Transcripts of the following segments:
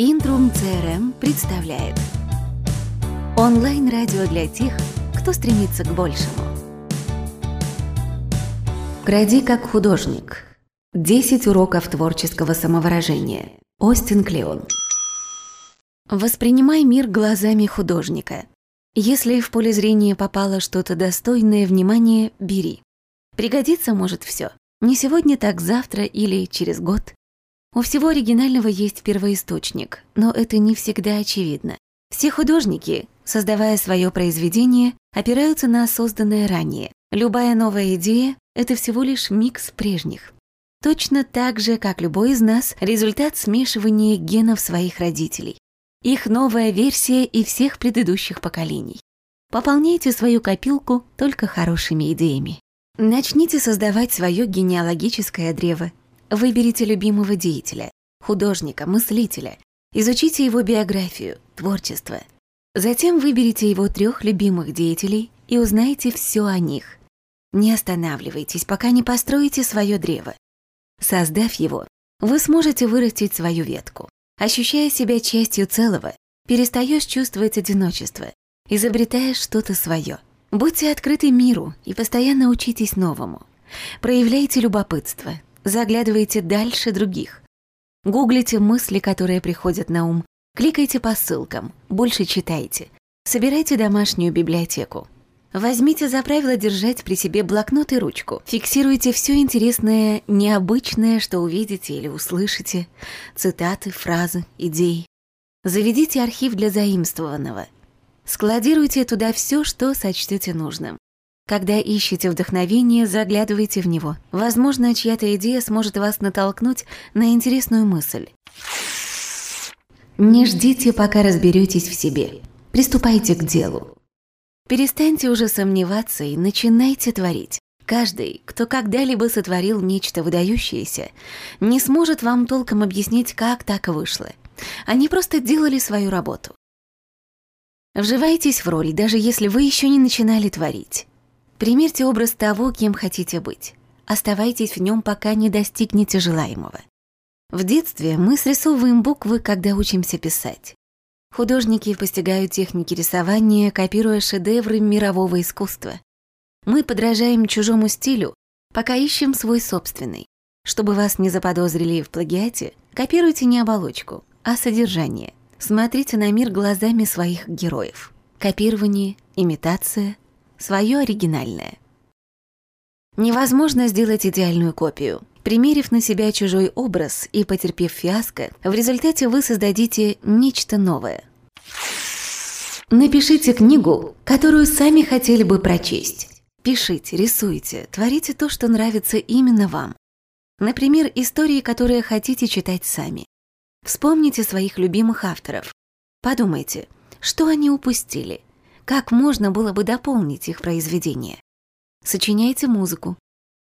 Интрум CRM представляет Онлайн-радио для тех, кто стремится к большему. Кради как художник. 10 уроков творческого самовыражения. Остин Клеон. Воспринимай мир глазами художника. Если в поле зрения попало что-то достойное внимания, бери. Пригодится может все. Не сегодня, так завтра или через год. У всего оригинального есть первоисточник, но это не всегда очевидно. Все художники, создавая свое произведение, опираются на созданное ранее. Любая новая идея — это всего лишь микс прежних. Точно так же, как любой из нас, результат смешивания генов своих родителей. Их новая версия и всех предыдущих поколений. Пополняйте свою копилку только хорошими идеями. Начните создавать свое генеалогическое древо. Выберите любимого деятеля, художника, мыслителя. Изучите его биографию, творчество. Затем выберите его трех любимых деятелей и узнайте все о них. Не останавливайтесь, пока не построите свое древо. Создав его, вы сможете вырастить свою ветку. Ощущая себя частью целого, перестаешь чувствовать одиночество, изобретая что-то свое. Будьте открыты миру и постоянно учитесь новому. Проявляйте любопытство, заглядывайте дальше других. Гуглите мысли, которые приходят на ум, кликайте по ссылкам, больше читайте, собирайте домашнюю библиотеку. Возьмите за правило держать при себе блокнот и ручку. Фиксируйте все интересное, необычное, что увидите или услышите. Цитаты, фразы, идеи. Заведите архив для заимствованного. Складируйте туда все, что сочтете нужным. Когда ищете вдохновение, заглядывайте в него. Возможно, чья-то идея сможет вас натолкнуть на интересную мысль. Не ждите, пока разберетесь в себе. Приступайте к делу. Перестаньте уже сомневаться и начинайте творить. Каждый, кто когда-либо сотворил нечто выдающееся, не сможет вам толком объяснить, как так вышло. Они просто делали свою работу. Вживайтесь в роль, даже если вы еще не начинали творить. Примерьте образ того, кем хотите быть. Оставайтесь в нем, пока не достигнете желаемого. В детстве мы срисовываем буквы, когда учимся писать. Художники постигают техники рисования, копируя шедевры мирового искусства. Мы подражаем чужому стилю, пока ищем свой собственный. Чтобы вас не заподозрили в плагиате, копируйте не оболочку, а содержание. Смотрите на мир глазами своих героев. Копирование, имитация, свое оригинальное. Невозможно сделать идеальную копию. Примерив на себя чужой образ и потерпев фиаско, в результате вы создадите нечто новое. Напишите книгу, которую сами хотели бы прочесть. Пишите, рисуйте, творите то, что нравится именно вам. Например, истории, которые хотите читать сами. Вспомните своих любимых авторов. Подумайте, что они упустили, как можно было бы дополнить их произведение. Сочиняйте музыку,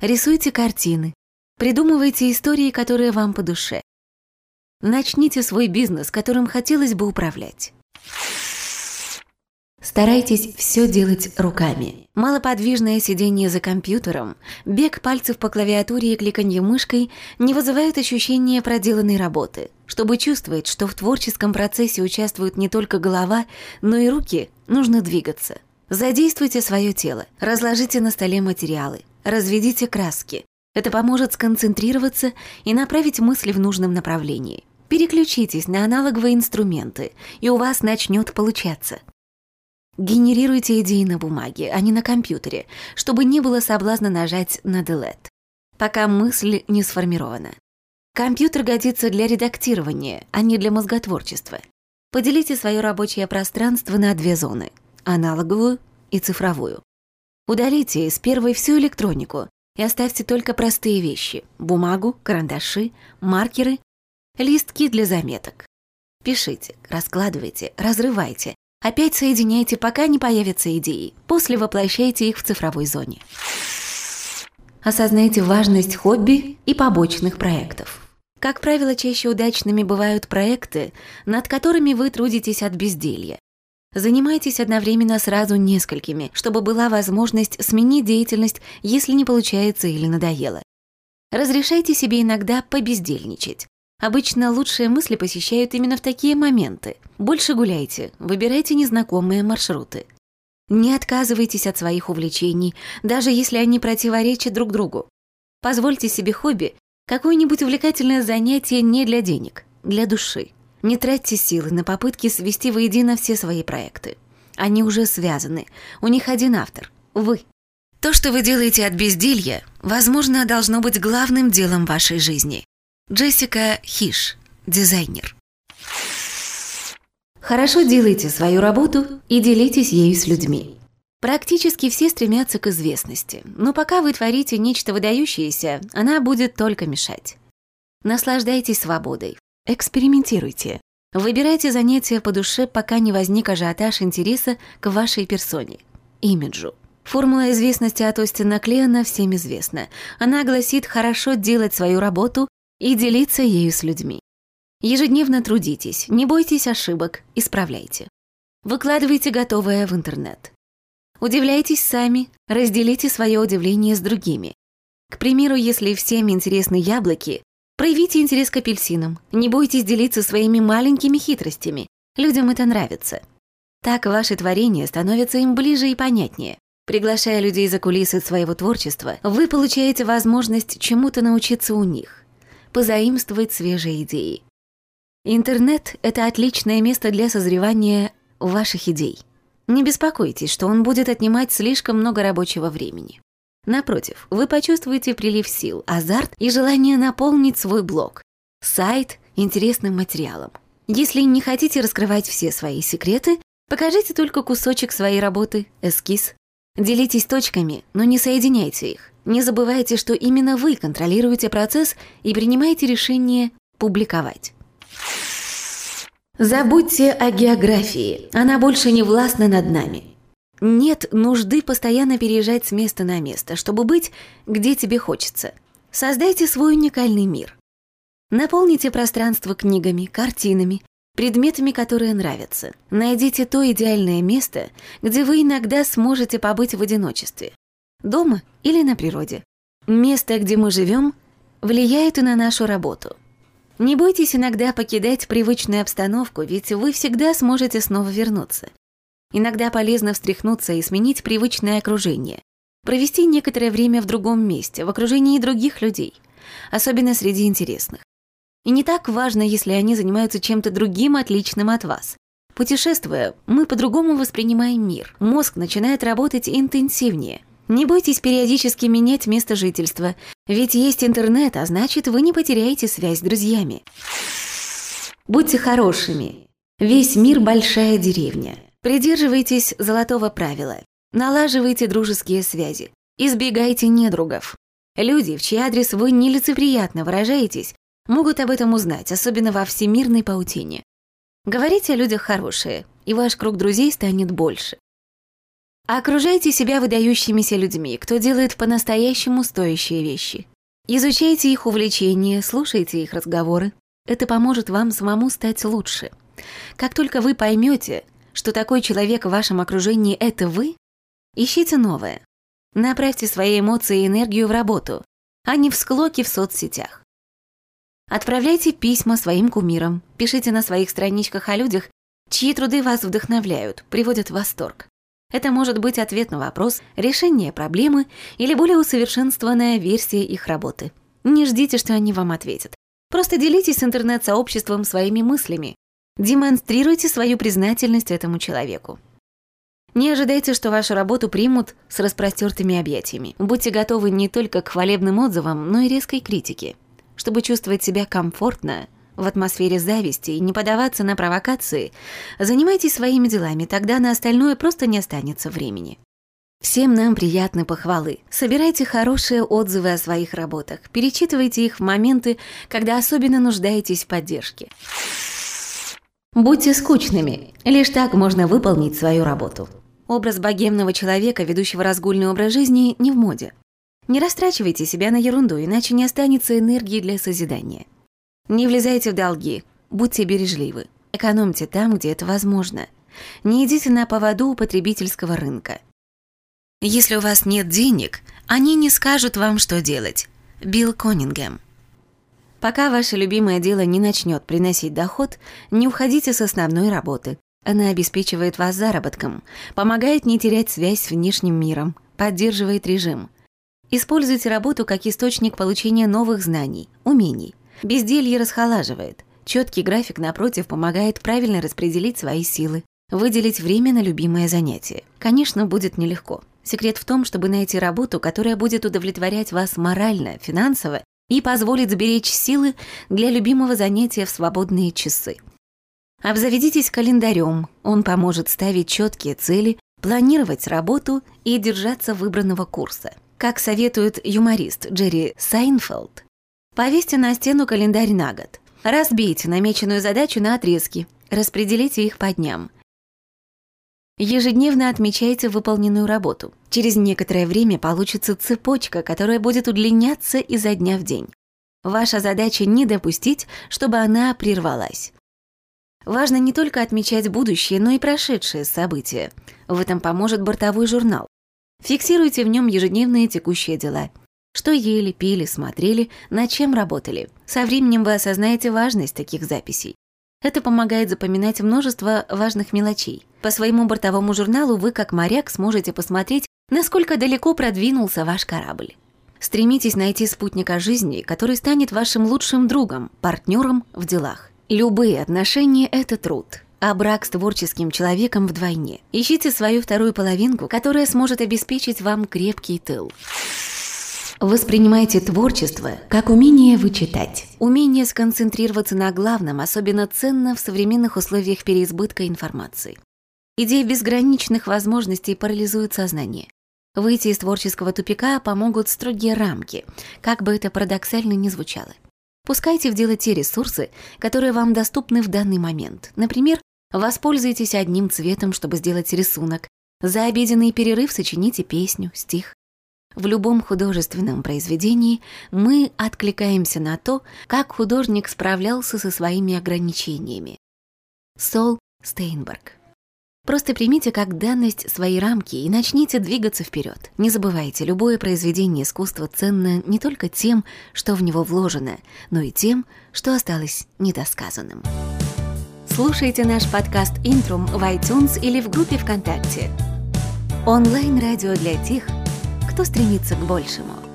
рисуйте картины, Придумывайте истории, которые вам по душе. Начните свой бизнес, которым хотелось бы управлять. Старайтесь все делать руками. Малоподвижное сидение за компьютером, бег пальцев по клавиатуре и кликанье мышкой не вызывают ощущения проделанной работы. Чтобы чувствовать, что в творческом процессе участвует не только голова, но и руки, нужно двигаться. Задействуйте свое тело, разложите на столе материалы, разведите краски, это поможет сконцентрироваться и направить мысли в нужном направлении. Переключитесь на аналоговые инструменты, и у вас начнет получаться. Генерируйте идеи на бумаге, а не на компьютере, чтобы не было соблазна нажать на Delete, пока мысль не сформирована. Компьютер годится для редактирования, а не для мозготворчества. Поделите свое рабочее пространство на две зоны – аналоговую и цифровую. Удалите из первой всю электронику, и оставьте только простые вещи – бумагу, карандаши, маркеры, листки для заметок. Пишите, раскладывайте, разрывайте, опять соединяйте, пока не появятся идеи, после воплощайте их в цифровой зоне. Осознайте важность хобби и побочных проектов. Как правило, чаще удачными бывают проекты, над которыми вы трудитесь от безделья, Занимайтесь одновременно сразу несколькими, чтобы была возможность сменить деятельность, если не получается или надоело. Разрешайте себе иногда побездельничать. Обычно лучшие мысли посещают именно в такие моменты. Больше гуляйте, выбирайте незнакомые маршруты. Не отказывайтесь от своих увлечений, даже если они противоречат друг другу. Позвольте себе хобби, какое-нибудь увлекательное занятие не для денег, для души. Не тратьте силы на попытки свести воедино все свои проекты. Они уже связаны, у них один автор – вы. То, что вы делаете от безделья, возможно, должно быть главным делом вашей жизни. Джессика Хиш, дизайнер. Хорошо делайте свою работу и делитесь ею с людьми. Практически все стремятся к известности, но пока вы творите нечто выдающееся, она будет только мешать. Наслаждайтесь свободой, экспериментируйте. Выбирайте занятия по душе, пока не возник ажиотаж интереса к вашей персоне, имиджу. Формула известности от Остина Клеона всем известна. Она гласит хорошо делать свою работу и делиться ею с людьми. Ежедневно трудитесь, не бойтесь ошибок, исправляйте. Выкладывайте готовое в интернет. Удивляйтесь сами, разделите свое удивление с другими. К примеру, если всем интересны яблоки, проявите интерес к апельсинам. Не бойтесь делиться своими маленькими хитростями. Людям это нравится. Так ваши творения становятся им ближе и понятнее. Приглашая людей за кулисы своего творчества, вы получаете возможность чему-то научиться у них, позаимствовать свежие идеи. Интернет – это отличное место для созревания ваших идей. Не беспокойтесь, что он будет отнимать слишком много рабочего времени. Напротив, вы почувствуете прилив сил, азарт и желание наполнить свой блог, сайт интересным материалом. Если не хотите раскрывать все свои секреты, покажите только кусочек своей работы, эскиз. Делитесь точками, но не соединяйте их. Не забывайте, что именно вы контролируете процесс и принимаете решение публиковать. Забудьте о географии, она больше не властна над нами. Нет нужды постоянно переезжать с места на место, чтобы быть, где тебе хочется. Создайте свой уникальный мир. Наполните пространство книгами, картинами, предметами, которые нравятся. Найдите то идеальное место, где вы иногда сможете побыть в одиночестве. Дома или на природе. Место, где мы живем, влияет и на нашу работу. Не бойтесь иногда покидать привычную обстановку, ведь вы всегда сможете снова вернуться. Иногда полезно встряхнуться и сменить привычное окружение. Провести некоторое время в другом месте, в окружении других людей, особенно среди интересных. И не так важно, если они занимаются чем-то другим, отличным от вас. Путешествуя, мы по-другому воспринимаем мир. Мозг начинает работать интенсивнее – не бойтесь периодически менять место жительства, ведь есть интернет, а значит, вы не потеряете связь с друзьями. Будьте хорошими. Весь мир – большая деревня. Придерживайтесь золотого правила. Налаживайте дружеские связи. Избегайте недругов. Люди, в чей адрес вы нелицеприятно выражаетесь, могут об этом узнать, особенно во всемирной паутине. Говорите о людях хорошие, и ваш круг друзей станет больше. Окружайте себя выдающимися людьми, кто делает по-настоящему стоящие вещи. Изучайте их увлечения, слушайте их разговоры. Это поможет вам самому стать лучше. Как только вы поймете, что такой человек в вашем окружении – это вы, ищите новое. Направьте свои эмоции и энергию в работу, а не в склоки в соцсетях. Отправляйте письма своим кумирам, пишите на своих страничках о людях, чьи труды вас вдохновляют, приводят в восторг. Это может быть ответ на вопрос, решение проблемы или более усовершенствованная версия их работы. Не ждите, что они вам ответят. Просто делитесь интернет-сообществом своими мыслями. Демонстрируйте свою признательность этому человеку. Не ожидайте, что вашу работу примут с распростертыми объятиями. Будьте готовы не только к хвалебным отзывам, но и резкой критике. Чтобы чувствовать себя комфортно – в атмосфере зависти и не подаваться на провокации, занимайтесь своими делами, тогда на остальное просто не останется времени. Всем нам приятны похвалы. Собирайте хорошие отзывы о своих работах, перечитывайте их в моменты, когда особенно нуждаетесь в поддержке. Будьте скучными. Лишь так можно выполнить свою работу. Образ богемного человека, ведущего разгульный образ жизни, не в моде. Не растрачивайте себя на ерунду, иначе не останется энергии для созидания. Не влезайте в долги, будьте бережливы. Экономьте там, где это возможно. Не идите на поводу у потребительского рынка. Если у вас нет денег, они не скажут вам, что делать. Билл Конингем. Пока ваше любимое дело не начнет приносить доход, не уходите с основной работы. Она обеспечивает вас заработком, помогает не терять связь с внешним миром, поддерживает режим. Используйте работу как источник получения новых знаний, умений. Безделье расхолаживает. Четкий график, напротив, помогает правильно распределить свои силы, выделить время на любимое занятие. Конечно, будет нелегко. Секрет в том, чтобы найти работу, которая будет удовлетворять вас морально, финансово и позволит сберечь силы для любимого занятия в свободные часы. Обзаведитесь календарем, он поможет ставить четкие цели, планировать работу и держаться выбранного курса. Как советует юморист Джерри Сайнфелд, повесьте на стену календарь на год. Разбейте намеченную задачу на отрезки, распределите их по дням – Ежедневно отмечайте выполненную работу. Через некоторое время получится цепочка, которая будет удлиняться изо дня в день. Ваша задача не допустить, чтобы она прервалась. Важно не только отмечать будущее, но и прошедшие события. В этом поможет бортовой журнал. Фиксируйте в нем ежедневные текущие дела. Что ели, пили, смотрели, над чем работали. Со временем вы осознаете важность таких записей. Это помогает запоминать множество важных мелочей. По своему бортовому журналу вы, как моряк, сможете посмотреть, насколько далеко продвинулся ваш корабль. Стремитесь найти спутника жизни, который станет вашим лучшим другом, партнером в делах. Любые отношения – это труд, а брак с творческим человеком вдвойне. Ищите свою вторую половинку, которая сможет обеспечить вам крепкий тыл. Воспринимайте творчество как умение вычитать. Умение сконцентрироваться на главном особенно ценно в современных условиях переизбытка информации. Идея безграничных возможностей парализует сознание. Выйти из творческого тупика помогут строгие рамки, как бы это парадоксально ни звучало. Пускайте в дело те ресурсы, которые вам доступны в данный момент. Например, воспользуйтесь одним цветом, чтобы сделать рисунок. За обеденный перерыв сочините песню, стих. В любом художественном произведении мы откликаемся на то, как художник справлялся со своими ограничениями. Сол Стейнберг. Просто примите как данность свои рамки и начните двигаться вперед. Не забывайте, любое произведение искусства ценно не только тем, что в него вложено, но и тем, что осталось недосказанным. Слушайте наш подкаст «Интрум» в iTunes или в группе ВКонтакте. Онлайн-радио для тех, кто стремится к большему.